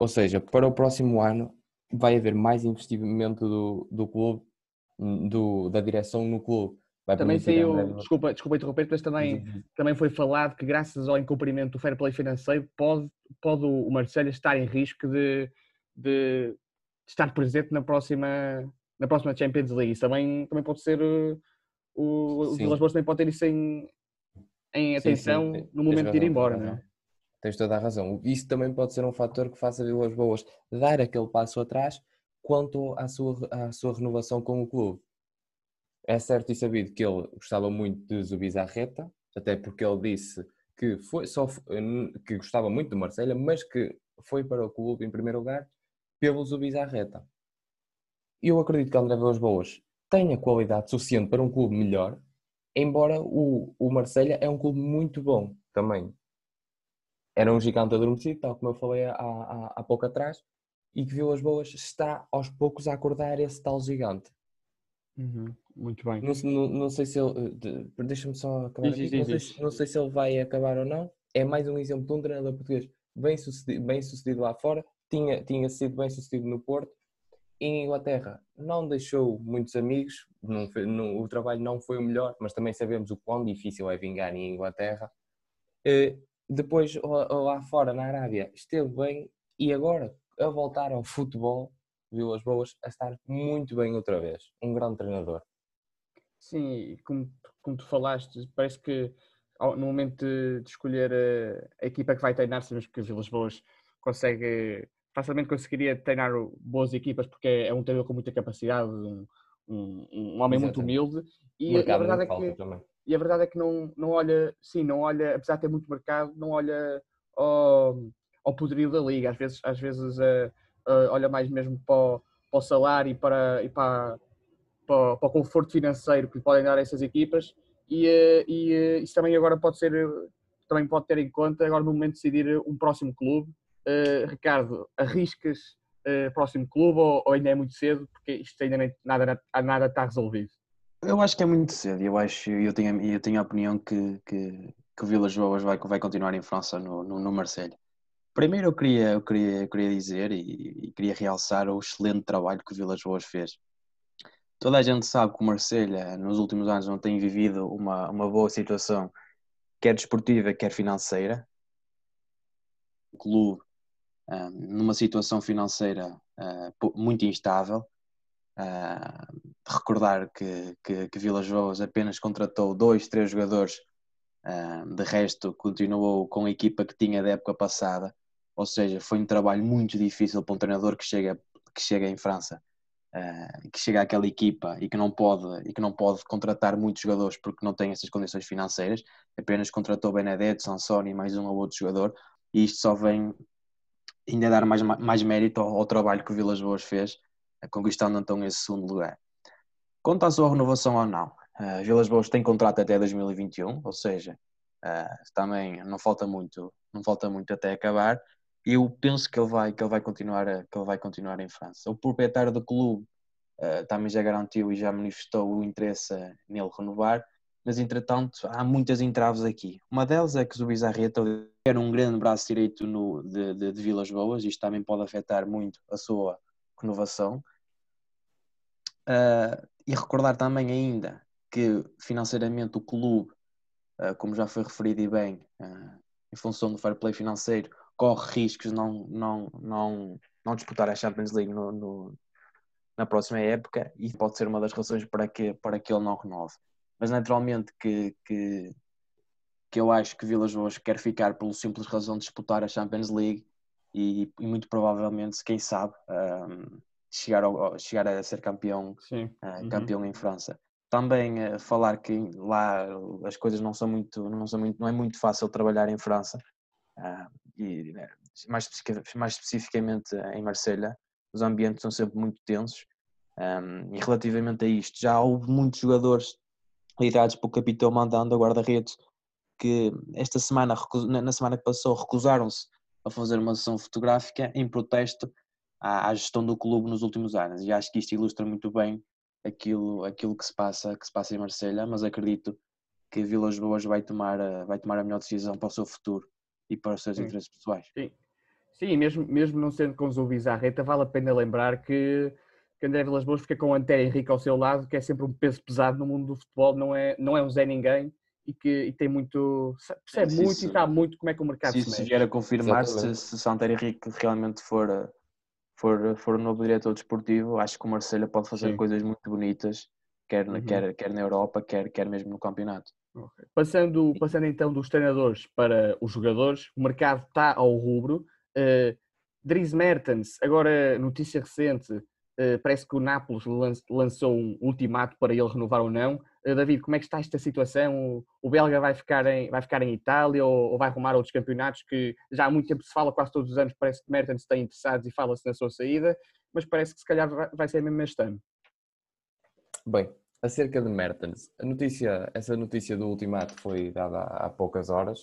Ou seja, para o próximo ano vai haver mais investimento do, do clube, do, da direção no clube. Vai também saiu, André... desculpa, desculpa interromper, mas também, também foi falado que graças ao incumprimento do fair play financeiro pode, pode o Marcelo estar em risco de, de, estar presente na próxima, na próxima Champions League. Isso também, também pode ser o, o Vilas Boas também pode ter isso em, em atenção sim, sim. no momento de ir embora, não é? Tens toda a razão. Isso também pode ser um fator que faça Vilas Boas dar aquele passo atrás quanto à sua, à sua renovação com o clube. É certo e sabido que ele gostava muito de Zubizarreta, até porque ele disse que, foi só, que gostava muito de Marselha, mas que foi para o clube em primeiro lugar pelo Zubizarreta. Eu acredito que André Vilas Boas tem a qualidade suficiente para um clube melhor, embora o, o Marselha é um clube muito bom também. Era um gigante adormecido, tal como eu falei há, há, há pouco atrás, e que Vilas Boas está aos poucos a acordar esse tal gigante. Uhum, muito bem. Não, não, não sei se ele. Deixa-me só acabar. Não sei, não sei, se ele vai acabar ou não. É mais um exemplo de um treinador português bem sucedido, bem sucedido lá fora. Tinha, tinha sido bem sucedido no Porto em Inglaterra não deixou muitos amigos, não, não, o trabalho não foi o melhor, mas também sabemos o quão difícil é vingar em Inglaterra. Uh, depois, lá fora, na Arábia, esteve bem e agora, a voltar ao futebol, viu as boas, a estar muito bem outra vez. Um grande treinador. Sim, como, como tu falaste, parece que no momento de, escolher a, a, equipa que vai treinar, sabemos que Vilas Boas consegue facilmente conseguiria treinar boas equipas porque é um treinador com muita capacidade, um, um, um homem muito humilde e a, verdade é que também. e a verdade é que não, não olha, sim, não olha, apesar de ter muito mercado, não olha ao, ao poderio da liga, às vezes, às vezes uh, uh, olha mais mesmo para o, para o salário e para, e para, para, para, o conforto financeiro que podem dar essas equipas e, uh, e isso também agora pode ser também pode ter em conta agora no momento de decidir um próximo clube. Ricardo, arriscas uh, próximo clube ou, ou, ainda é muito cedo porque isto ainda nem, nada, nada está resolvido? Eu acho que é muito cedo. Eu acho, eu tenho, eu tenho a opinião que, que, que o Vilas Boas vai, vai continuar em França no, no, no. Primeiro eu queria, eu queria, eu queria dizer e, e, queria realçar o excelente trabalho que o Vilas Boas fez. Toda a gente sabe que o Marselha nos últimos anos não tem vivido uma, uma boa situação, quer desportiva, quer financeira. O clube numa situação financeira uh, muito instável. Uh, recordar que, que, que Vilas apenas contratou dois, três jogadores, uh, de resto continuou com a equipa que tinha da época passada, ou seja, foi um trabalho muito difícil para um treinador que chega, que chega em França, que chega àquela equipa e que não pode e que não pode contratar muitos jogadores porque não tem essas condições financeiras, apenas contratou Benedetto, Sansoni e mais um ou outro jogador, e isto só vem ainda dar mais, mais mérito ao, ao trabalho que o Vilas Boas fez, eh, conquistando então esse segundo lugar. Quanto à sua renovação ou não, uh, Vilas Boas tem contrato até 2021, ou seja, uh, também não falta muito, não falta muito até acabar. E eu penso que ele vai, que ele vai continuar, que ele vai continuar em França. O proprietário do clube uh, também já garantiu e já manifestou o interesse nele renovar mas entretanto há muitas entraves aqui. Uma delas é que o Bizarreta era um grande braço direito no, de, de, de, Vilas Boas, isto também pode afetar muito a sua renovação. Uh, e recordar também ainda que financeiramente o clube, uh, como já foi referido e bem, uh, em função do fair play financeiro, corre riscos não, não, não, não disputar a Champions League no, no, na próxima época e pode ser uma das razões para que, para que ele não renove mas naturalmente que, que, que eu acho que Vilas Boas quer ficar pelo simples razão de disputar a Champions League e, e muito provavelmente, quem sabe, um, chegar, ao, chegar a ser campeão, uh, campeão uhum. em França. Também uh, falar que lá as coisas não são muito, não são muito, não é muito fácil trabalhar em França uh, e né, mais, mais especificamente em Marselha, os ambientes são sempre muito tensos. Um, e relativamente a isto, já houve muitos jogadores liderados pelo capitão mandando a guarda-redes, que esta semana, na semana que passou, recusaram-se a fazer uma sessão fotográfica em protesto à, à, gestão do clube nos últimos anos. E acho que isto ilustra muito bem aquilo, aquilo que, se passa, que se passa em Marselha, mas acredito que Vilas Boas vai tomar, a, vai tomar a melhor decisão para o seu futuro e para os seus Sim. interesses pessoais. Sim, Sim mesmo, mesmo não sendo com o Bizarreta, vale a pena lembrar que que André Vilas Boas fica com o Antero Henrique ao seu lado, que é sempre um peso pesado no mundo do futebol, não é, não é um Zé Ninguém e que e tem muito, percebe muito isso, e sabe muito como é que o mercado se, se mexe. Vier a confirmar, se, se Santero Henrique realmente for, for, for o novo diretor desportivo, acho que o Marcelo pode fazer Sim. coisas muito bonitas, quer, uhum. quer, quer na Europa, quer, quer mesmo no campeonato. Okay. Passando, passando então dos treinadores para os jogadores, o mercado está ao rubro. Uh, Dries Mertens, agora notícia recente, eh, parece que o Nápoles lançou um ultimato para ele renovar ou não. Uh, David, como é que está esta situação? O, o belga vai ficar em, vai ficar em Itália ou, ou, vai arrumar outros campeonatos que já há muito tempo se fala, quase todos os anos, parece que Mertens está interessado e fala-se na sua saída, mas parece que se calhar vai, vai ser mesmo este ano. Bem, acerca de Mertens, a notícia, essa notícia do ultimato foi dada há, há poucas horas.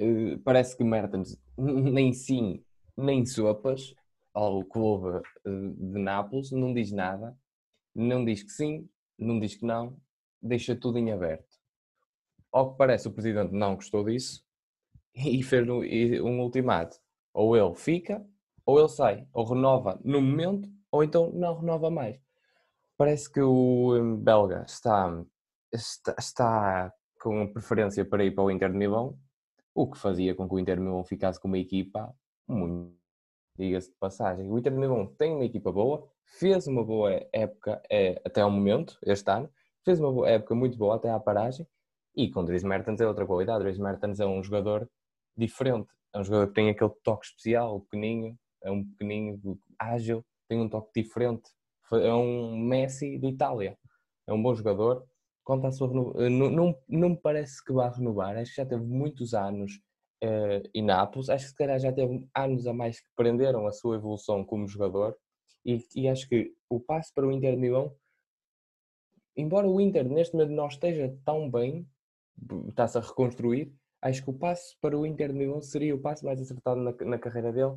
Uh, parece que Mertens nem sim, nem sopas, ao clube eh, de Nápoles, não diz nada, não diz que sim, não diz que não, deixa tudo em aberto. Ao que parece, o presidente não gostou disso e fez um ultimato. Ou ele fica, ou ele sai, ou renova no momento, ou então não renova mais. Parece que o eh, belga está, está, está com preferência para ir para o Inter de Milão, o que fazia com que o Inter de Milão ficasse com uma equipa muito diga-se de passagem. O Inter de Milão tem uma equipa boa, fez uma boa época é, até ao momento, este ano, fez uma boa época muito boa até à paragem, e com Dries Mertens é outra qualidade. Dries Mertens é um jogador diferente, é um jogador que tem aquele toque especial, pequenino, É um pequenino, ágil, tem um toque diferente. É um Messi de Itália. É um bom jogador. Quanto à sua renovação, não, não, não me parece que vá renovar. Acho que já teve muitos anos uh, em Nápoles. Acho que se calhar já teve anos a mais que prenderam a sua evolução como jogador. E, e acho que o passo para o Inter de Milão, embora o Inter neste momento não esteja tão bem, está-se a reconstruir, acho que o passo para o Inter de Milão seria o passo mais acertado na, na carreira dele,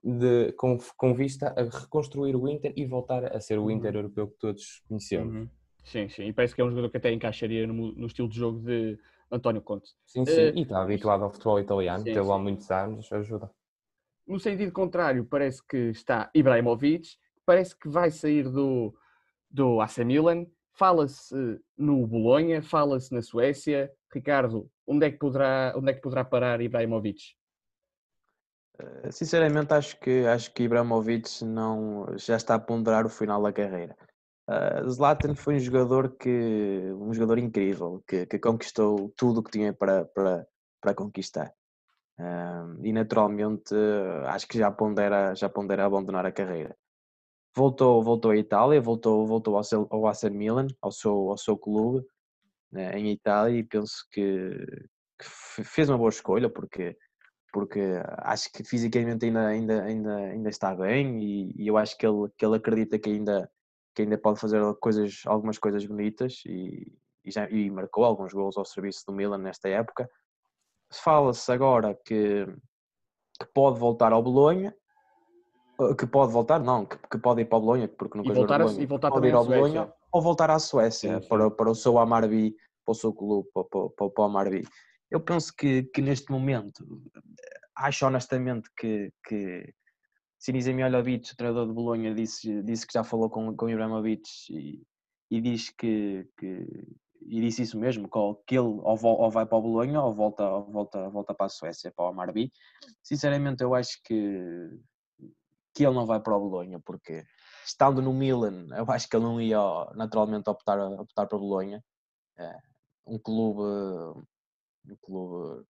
de, com, com, vista a reconstruir o Inter e voltar a ser o Inter uhum. europeu que todos conhecemos. Uhum. Sim, sim, e parece que é um jogador que até encaixaria no, no estilo de jogo de António Conte. Sim, sim, uh, e está habituado ao futebol italiano, teve lá muitos anos, ajuda. No sentido contrário, parece que está Ibrahimovic, parece que vai sair do, do AC Milan, fala-se no Bolonha, fala-se na Suécia. Ricardo, onde é que poderá, onde é que poderá parar Ibrahimovic? Eh, sinceramente, acho que, acho que Ibrahimovic não, já está a ponderar o final da carreira. Uh, Zlatan foi um jogador que um jogador incrível que, que conquistou tudo o que tinha para, para, para conquistar uh, e naturalmente uh, acho que já pondera já pondera abandonar a carreira voltou voltou à Itália voltou voltou ao, ao AC Milan ao seu ao seu clube né, em Itália e penso que, que, fez uma boa escolha porque porque acho que fisicamente ainda ainda ainda ainda está bem e, e eu acho que ele que ele acredita que ainda que ainda pode fazer coisas, algumas coisas bonitas e, e, já, e marcou alguns gols ao serviço do Milan nesta época. Fala-se agora que, que pode voltar ao Bolonha, que pode voltar, não, que, que pode ir para o Bolonha, porque nunca jogou Bolonha, e voltar pode ir ao Bolonha ou voltar à Suécia sim, sim. Para, para o seu Amarby, para o seu clube, para, para, para o Amarby. Eu penso que, que neste momento, acho honestamente que, que Sinisa Mihajlovic, o treinador de Bolonha, disse, disse que já falou com, com Ibrahimovic e, e diz que, que, e disse isso mesmo, que ele ou, vai para o Bolonha ou volta, ou volta, volta para a Suécia, para o Amarby. Sinceramente, eu acho que, que ele não vai para o Bolonha, porque estando no Milan, eu acho que ele não ia naturalmente optar, optar para o Bolonha. É, um clube, um clube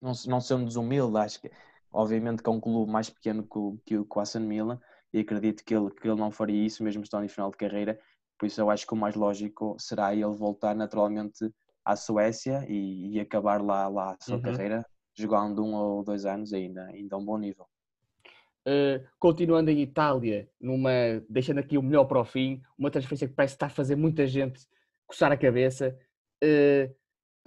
não, não sendo desumilde, acho que Obviamente que é um clube mais pequeno que o, que o Aston Milan e acredito que ele, que ele não faria isso mesmo estando em final de carreira. Por isso eu acho que o mais lógico será ele voltar naturalmente à Suécia e, e acabar lá, lá a sua uhum. carreira, jogando um ou dois anos ainda, ainda a um bom nível. Uh, continuando em Itália, numa, deixando aqui o melhor para o fim, uma transferência que parece estar a fazer muita gente coçar a cabeça. Uh,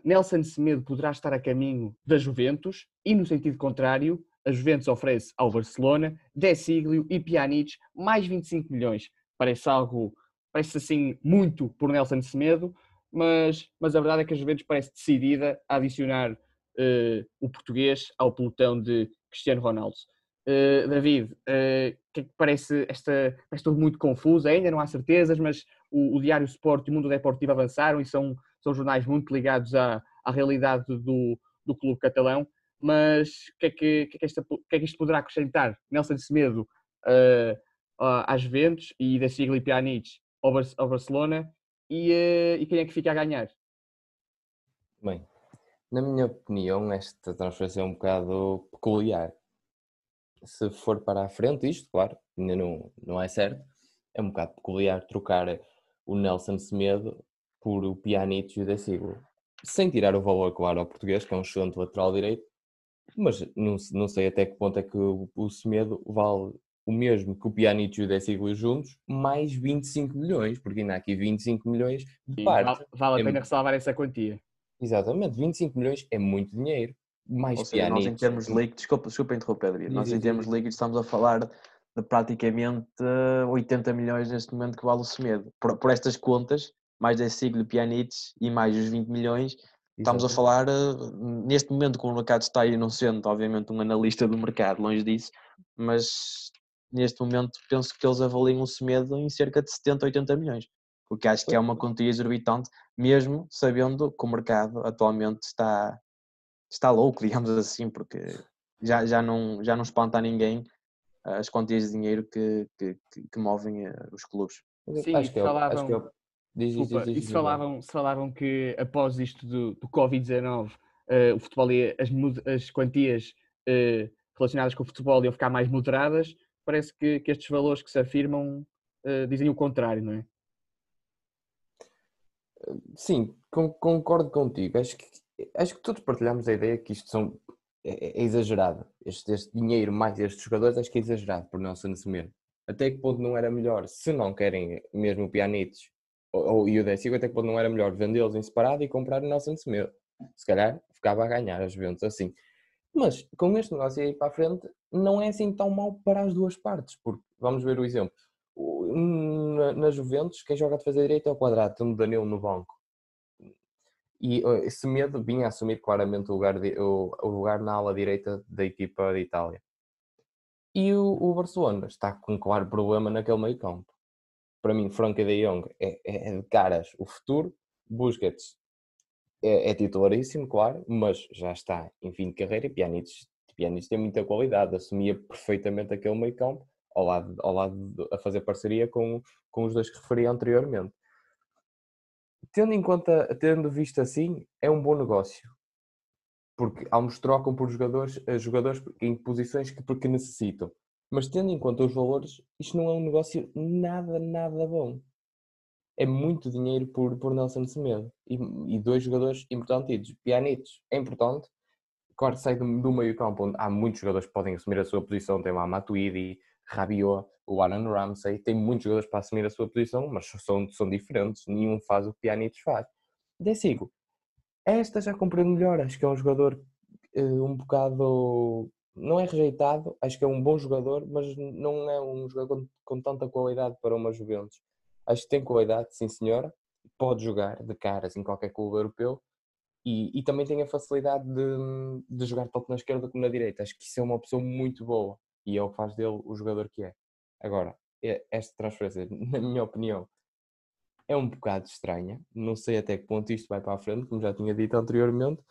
Nelson Semedo poderá estar a caminho da Juventus e, no sentido contrário, a Juventus oferece ao Barcelona, De Siglio e Pjanic mais 25 milhões. Parece algo, parece assim muito por Nelson Semedo, mas, mas a verdade é que a Juventus parece decidida a adicionar uh, o português ao pelotão de Cristiano Ronaldo. Uh, David, uh, que é que parece esta parece tudo muito confuso, ainda não há certezas, mas o, o Diário Sport e o Mundo Deportivo avançaram e são, são jornais muito ligados à, à realidade do, do clube catalão mas o que, é que, que, é que, esta, que é que isto poderá acrescentar? Nelson Semedo uh, às Juventus e da Sigli Pjanic ao, Bar ao Barcelona e, uh, e quem é que fica a ganhar? Bem, na minha opinião, esta transferência é um bocado peculiar. Se for para a frente, isto, claro, ainda não, não é certo, é um bocado peculiar trocar o Nelson Semedo por o Pjanic e o Sigli. Sem tirar o valor, claro, ao português, que é um excelente lateral direito, mas não, não sei até que ponto é que o, o Semedo vale o mesmo que o Pjanic e o Desiglio juntos, mais 25 milhões, porque ainda há aqui 25 milhões de Sim, parte. Vale, vale a é pena é... ressalvar essa quantia. Exatamente, 25 milhões é muito dinheiro. Mais Ou seja, nós em termos líquidos, desculpa, desculpa interromper, David, nós em termos líquidos estamos a falar de praticamente 80 milhões neste momento que vale o Semedo. Por, por estas contas, mais Desiglio, Pjanic e mais os 20 milhões, Estamos a falar, eh, neste momento, com o mercado está aí, não sendo, obviamente, um analista do mercado, longe disso, mas neste momento penso que eles avaliam o Semedo em cerca de 70, 80 milhões, porque acho que é uma quantia exorbitante, mesmo sabendo que o mercado atualmente está, está louco, digamos assim, porque já, já, não, já não espanta a ninguém as quantias de dinheiro que, que, que movem eh, os clubes. Sim, acho que, acho que é Diz, Desculpa, diz, diz, diz, falavam, se falavam que após isto do, do Covid-19 uh, o futebol ia, as, as quantias uh, relacionadas com o futebol iam ficar mais moderadas, parece que, que estes valores que se afirmam uh, dizem o contrário, não é? Sim, concordo contigo. Acho que, acho que todos partilhamos a ideia que isto são, é, é exagerado. Este, este, dinheiro mais estes jogadores acho que é exagerado por Nelson Semedo. Até que ponto não era melhor, se não querem mesmo o Pjanic ou, ou, e o Décio, até que ponto não era melhor vendê-los em separado e comprar o Nelson Semedo. Se calhar ficava a ganhar as vendas assim. Mas com este negócio aí para a frente, não é assim tão mau para as duas partes, porque vamos ver o exemplo. Na, Juventus, quem joga de fazer direito é o quadrado, tendo Danilo no banco. E esse medo vinha a assumir claramente o lugar, de, o, o, lugar na ala direita da equipa de Itália. E o, o Barcelona está com um claro problema naquele meio campo. Para mim, Frankie de Jong é, é, é de caras o futuro. Busquets é, é, titularíssimo, claro, mas já está em fim de carreira e Pjanic, Pjanic tem muita qualidade, assumia perfeitamente aquele meio campo ao lado, ao lado de, a fazer parceria com, com os dois que referi anteriormente. Tendo em conta, tendo visto assim, é um bom negócio. Porque ambos trocam por jogadores, eh, jogadores em posições que, porque necessitam. Mas tendo em conta os valores, isto não é um negócio nada, nada bom é muito dinheiro por, por Nelson Semedo. E, e dois jogadores importantes. Pjanic é importante. Claro, sai do, do meio campo onde há muitos jogadores que podem assumir a sua posição. Tem lá Matuidi, Rabiot, o Aaron Ramsey. Tem muitos jogadores para assumir a sua posição, mas são, são diferentes. Nenhum faz o que Pjanic faz. Decigo. Esta já compreendo melhor. Acho que é um jogador uh, um bocado... Não é rejeitado. Acho que é um bom jogador, mas não é um jogador com, com tanta qualidade para uma Juventus Acho que tem qualidade, sim senhora, pode jogar de caras em qualquer clube europeu e, e também tem a facilidade de, de jogar tanto na esquerda como na direita. Acho que isso é uma opção muito boa e é o que faz dele o jogador que é. Agora, esta transferência, na minha opinião, é um bocado estranha. Não sei até que ponto isto vai para a frente, como já tinha dito anteriormente.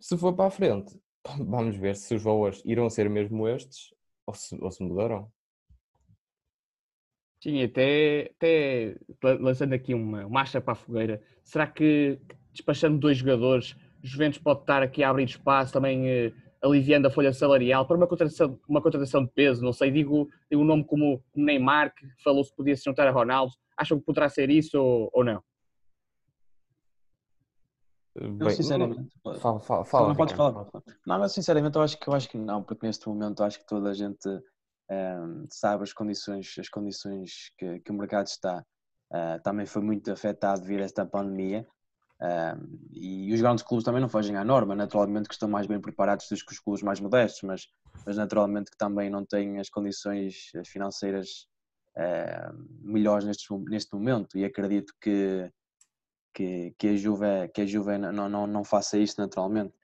Se for para a frente, vamos ver se os valores irão ser mesmo estes ou se, ou se mudarão. Sim, até, até lançando aqui uma marcha para a fogueira, será que despachando dois jogadores, Juventus pode estar aqui a abrir espaço, também eh, aliviando a folha salarial para uma contratação, uma contratação de peso? Não sei, digo, digo um nome como Neymar, que falou se podia se juntar a Ronaldo, acham que poderá ser isso ou, ou não? Bem, sinceramente, não, fala, fala, fala, não falar. Não, mas sinceramente eu acho que eu acho que não, porque neste momento acho que toda a gente sabe as condições, as condições que, que o mercado está. Uh, também foi muito afetado devido a esta pandemia. E os grandes clubes também não fogem à norma, naturalmente que estão mais bem preparados do que os clubes mais modestos, mas, mas naturalmente que também não têm as condições financeiras uh, melhores neste, neste momento e acredito que, que, que a Juve, que a Juve não, não, não faça isto naturalmente.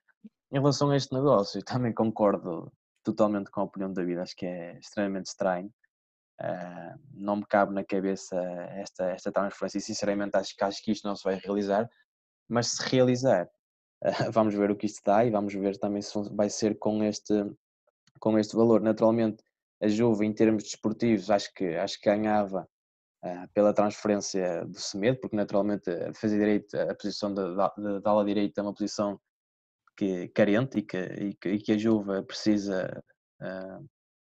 Em relação a este negócio, também concordo totalmente com a opinião da vida, acho que é extremamente estranho. Uh, não me cabe na cabeça esta, esta transferência e sinceramente acho, acho que isto não se vai realizar, mas se realizar, uh, vamos ver o que isto dá e vamos ver também se vai ser com este, com este valor. Naturalmente, a Juve em termos desportivos acho que, acho que ganhava uh, pela transferência do Semedo, porque naturalmente a defesa direita, a posição da ala direita é uma posição que, carente e que, e que, e que a Juve precisa, uh,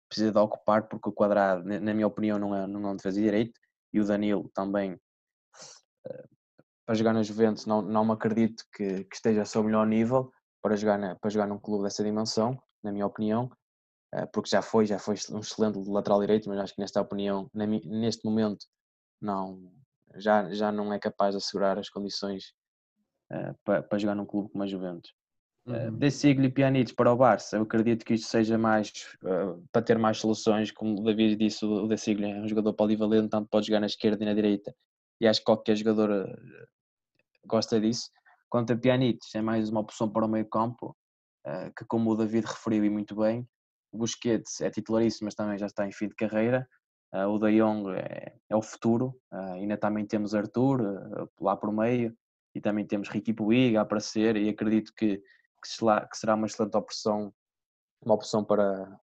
precisa de ocupar, porque o quadrado, na minha opinião, não é, não é um defesa direito, e o Danilo também, uh, para jogar na Juventus, não, não me acredito que, que esteja a seu melhor nível para jogar, na, para jogar num clube dessa dimensão, na minha opinião, uh, porque já foi, já foi um excelente lateral direito, mas acho que nesta opinião, neste momento, não, já, já não é capaz de assegurar as condições uh, para, para jogar num clube como a Juventus. Eh, uhum. Uh, Pjanic para o Barça, eu acredito que isto seja mais uh, para ter mais soluções, como o David disse, o De Sigli é um jogador polivalente, tanto pode jogar na esquerda e na direita, e acho que qualquer jogador uh, gosta disso. Quanto a Pjanic, é mais uma opção para o meio campo, que como o David referiu e muito bem, o Busquets é titularíssimo, mas também já está em fim de carreira, o De Jong é, é o futuro, ainda também temos Arthur lá por meio, e também temos Ricky Puig a aparecer, e acredito que que será uma excelente opção, uma opção para,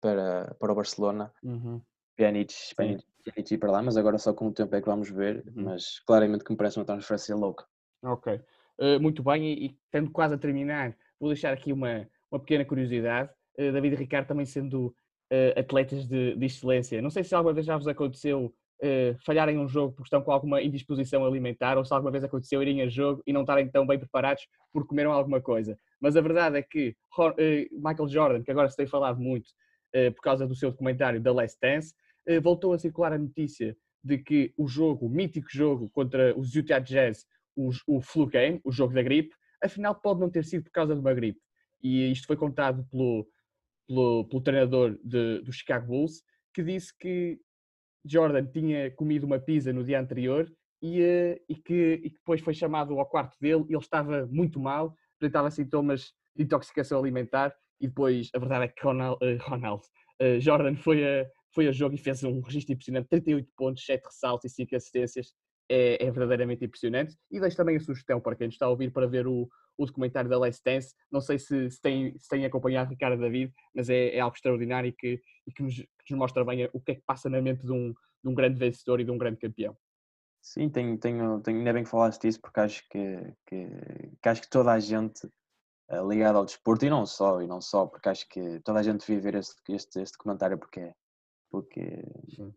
para, para o Barcelona. Uhum. Pjanic, Pjanic, Pjanic ir para lá, mas agora só com o tempo é que vamos ver, uhum. mas claramente que me parece uma transferência louca. Ok, uh, muito bem, e, e tendo quase a terminar, vou deixar aqui uma, uma pequena curiosidade. uh, David e Ricardo também sendo uh, atletas de, de, excelência. Não sei se alguma vez já vos aconteceu uh, falharem um jogo porque estão com alguma indisposição alimentar ou se alguma vez aconteceu irem a jogo e não estarem tão bem preparados porque comeram alguma coisa. Mas a verdade é que Michael Jordan, que agora se tem falado muito por causa do seu documentário The Last Dance, voltou a circular a notícia de que o jogo, o mítico jogo contra os Utah Jazz, o, o flu game, o jogo da gripe, afinal pode não ter sido por causa de uma gripe. E isto foi contado pelo, pelo, pelo treinador de, do Chicago Bulls, que disse que Jordan tinha comido uma pizza no dia anterior e, eh, e, que, e que depois foi chamado ao quarto dele. Ele estava muito mal, apresentava sintomas de intoxicação alimentar e depois a verdade é que Ronald, uh, Ronald uh, Jordan foi a, foi a jogo e fez um registro impressionante, 38 pontos, 7 ressaltos e 5 assistências, é, é, verdadeiramente impressionante. E deixo também a sugestão para quem está a ouvir para ver o, o documentário da Last Dance. Não sei se, se, tem, se tem acompanhado Ricardo David, mas é, é algo extraordinário e que, e que, nos, que, nos, mostra bem o que é que passa na mente de um, de um grande vencedor e de um grande campeão. Sim, tenho, tenho, tenho, ainda bem que falaste disso, porque acho que, que, que acho que toda a gente uh, ligada ao desporto, e não só, e não só, porque acho que toda a gente devia ver este, este, este documentário porque é, porque,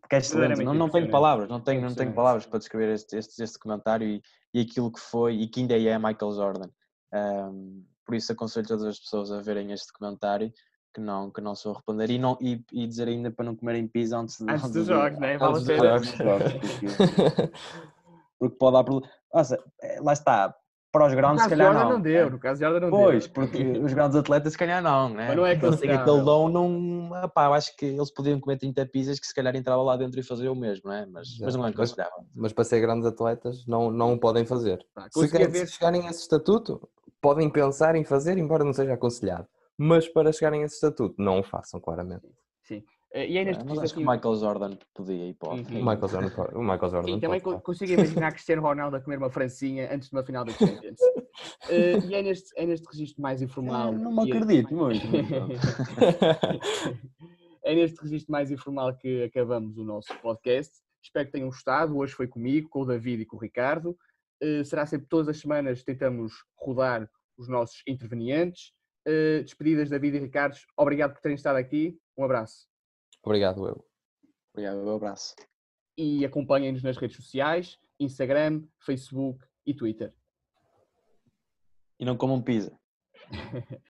porque é excelente. Não, não tenho palavras, não tenho, não tenho palavras para descrever este, este, este documentário e, e aquilo que foi e que ainda é Michael Jordan. Um, por isso aconselho todas as pessoas a verem este documentário que não, que não sou a responder e, não, e, e dizer ainda para não comerem pizza antes, de, antes dos jogos, né? Vale antes dos jogos, porque, porque pode dar problema. Nossa, é, lá está, para os grandes, se calhar não. não deu, no caso de Jordan não pois, deu. Pois, porque os grandes atletas, se calhar não, né? Mas não é que eles têm aquele dom, não. Epá, eu acho que eles podiam comer 30 pizzas que se calhar entrava lá dentro e fazer o mesmo, né? Mas, mas não é aconselhável. Mas, mas para ser grandes atletas, não, não o podem fazer. Ah, se, querem, ver... se chegarem a esse estatuto, podem pensar em fazer, embora não seja aconselhado. Mas para chegarem a esse estatuto, não o façam, claramente. Eh, e aí neste é, mas acho que o Michael Jordan podia ir para uhum. o Michael Jordan, o Michael Jordan Sim, também pode, consigo imaginar Cristiano Ronaldo a comer uma francinha antes de uma final da Champions. uh, e é neste, é neste registro mais informal. não me acredito muito. é neste registro mais informal que acabamos o nosso podcast. Espero que tenham gostado. Hoje foi comigo, com o David e com o Ricardo. Uh, será sempre todas as semanas tentamos rodar os nossos intervenientes. Uh, despedidas David e Ricardo. Obrigado por terem estado aqui. Um abraço. Obrigado, eu. Obrigado, um abraço. E acompanhem-nos nas redes sociais, Instagram, Facebook e Twitter. E não comam pizza.